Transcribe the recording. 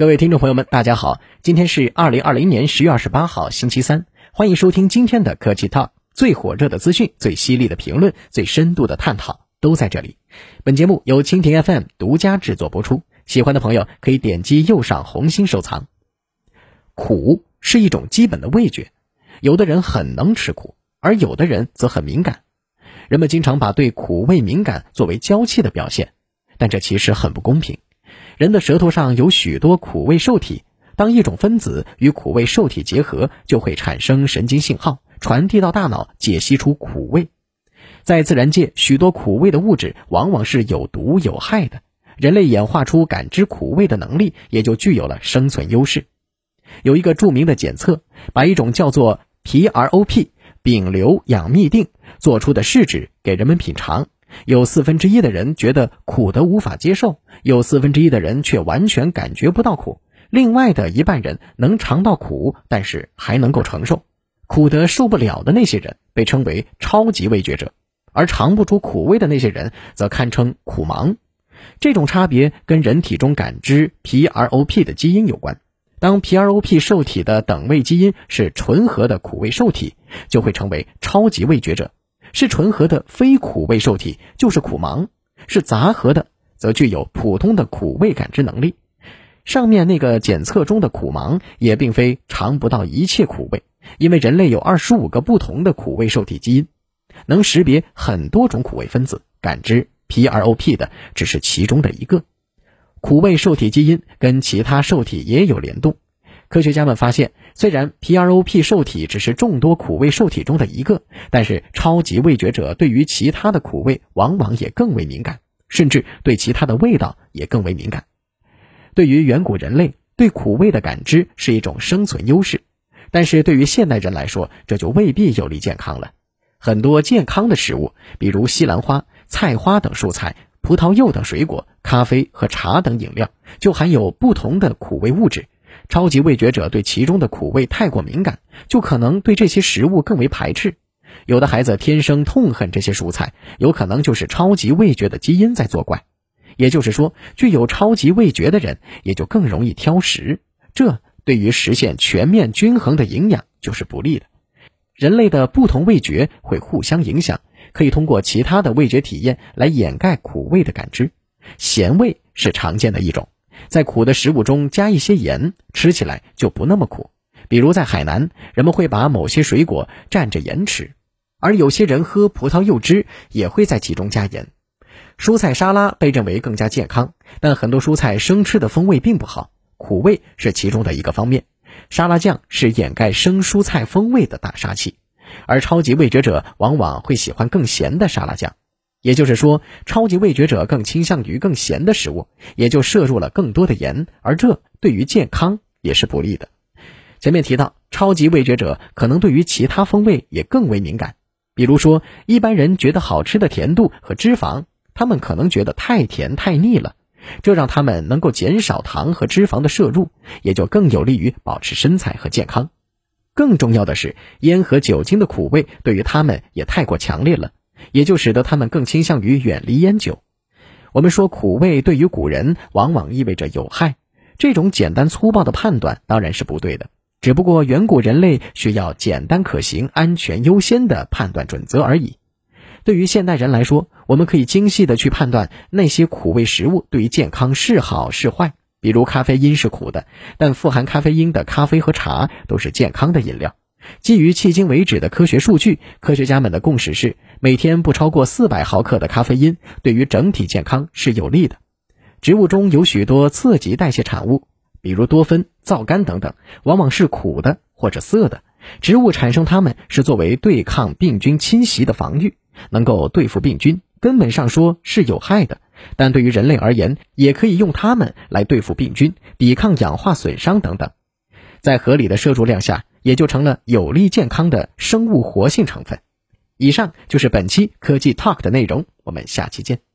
各位听众朋友们，大家好，今天是二零二零年十月二十八号，星期三，欢迎收听今天的科技 Talk，最火热的资讯、最犀利的评论、最深度的探讨都在这里。本节目由蜻蜓 FM 独家制作播出，喜欢的朋友可以点击右上红心收藏。苦是一种基本的味觉，有的人很能吃苦，而有的人则很敏感。人们经常把对苦味敏感作为娇气的表现，但这其实很不公平。人的舌头上有许多苦味受体，当一种分子与苦味受体结合，就会产生神经信号，传递到大脑，解析出苦味。在自然界，许多苦味的物质往往是有毒有害的，人类演化出感知苦味的能力，也就具有了生存优势。有一个著名的检测，把一种叫做 PROP 丙硫氧嘧啶做出的试纸给人们品尝。有四分之一的人觉得苦得无法接受，有四分之一的人却完全感觉不到苦，另外的一半人能尝到苦，但是还能够承受。苦得受不了的那些人被称为超级味觉者，而尝不出苦味的那些人则堪称苦盲。这种差别跟人体中感知 PROP 的基因有关。当 PROP 受体的等位基因是纯合的苦味受体，就会成为超级味觉者。是纯合的非苦味受体，就是苦盲；是杂合的，则具有普通的苦味感知能力。上面那个检测中的苦盲也并非尝不到一切苦味，因为人类有二十五个不同的苦味受体基因，能识别很多种苦味分子，感知 PROP 的只是其中的一个。苦味受体基因跟其他受体也有联动。科学家们发现，虽然 PROP 受体只是众多苦味受体中的一个，但是超级味觉者对于其他的苦味往往也更为敏感，甚至对其他的味道也更为敏感。对于远古人类，对苦味的感知是一种生存优势，但是对于现代人来说，这就未必有利健康了。很多健康的食物，比如西兰花、菜花等蔬菜、葡萄柚等水果、咖啡和茶等饮料，就含有不同的苦味物质。超级味觉者对其中的苦味太过敏感，就可能对这些食物更为排斥。有的孩子天生痛恨这些蔬菜，有可能就是超级味觉的基因在作怪。也就是说，具有超级味觉的人也就更容易挑食，这对于实现全面均衡的营养就是不利的。人类的不同味觉会互相影响，可以通过其他的味觉体验来掩盖苦味的感知。咸味是常见的一种。在苦的食物中加一些盐，吃起来就不那么苦。比如在海南，人们会把某些水果蘸着盐吃，而有些人喝葡萄柚汁也会在其中加盐。蔬菜沙拉被认为更加健康，但很多蔬菜生吃的风味并不好，苦味是其中的一个方面。沙拉酱是掩盖生蔬菜风味的大杀器，而超级味觉者往往会喜欢更咸的沙拉酱。也就是说，超级味觉者更倾向于更咸的食物，也就摄入了更多的盐，而这对于健康也是不利的。前面提到，超级味觉者可能对于其他风味也更为敏感，比如说，一般人觉得好吃的甜度和脂肪，他们可能觉得太甜太腻了，这让他们能够减少糖和脂肪的摄入，也就更有利于保持身材和健康。更重要的是，烟和酒精的苦味对于他们也太过强烈了。也就使得他们更倾向于远离烟酒。我们说苦味对于古人往往意味着有害，这种简单粗暴的判断当然是不对的。只不过远古人类需要简单可行、安全优先的判断准则而已。对于现代人来说，我们可以精细的去判断那些苦味食物对于健康是好是坏。比如咖啡因是苦的，但富含咖啡因的咖啡和茶都是健康的饮料。基于迄今为止的科学数据，科学家们的共识是，每天不超过四百毫克的咖啡因对于整体健康是有利的。植物中有许多刺激代谢产物，比如多酚、皂苷等等，往往是苦的或者涩的。植物产生它们是作为对抗病菌侵袭的防御，能够对付病菌，根本上说是有害的。但对于人类而言，也可以用它们来对付病菌、抵抗氧化损伤等等。在合理的摄入量下。也就成了有利健康的生物活性成分。以上就是本期科技 Talk 的内容，我们下期见。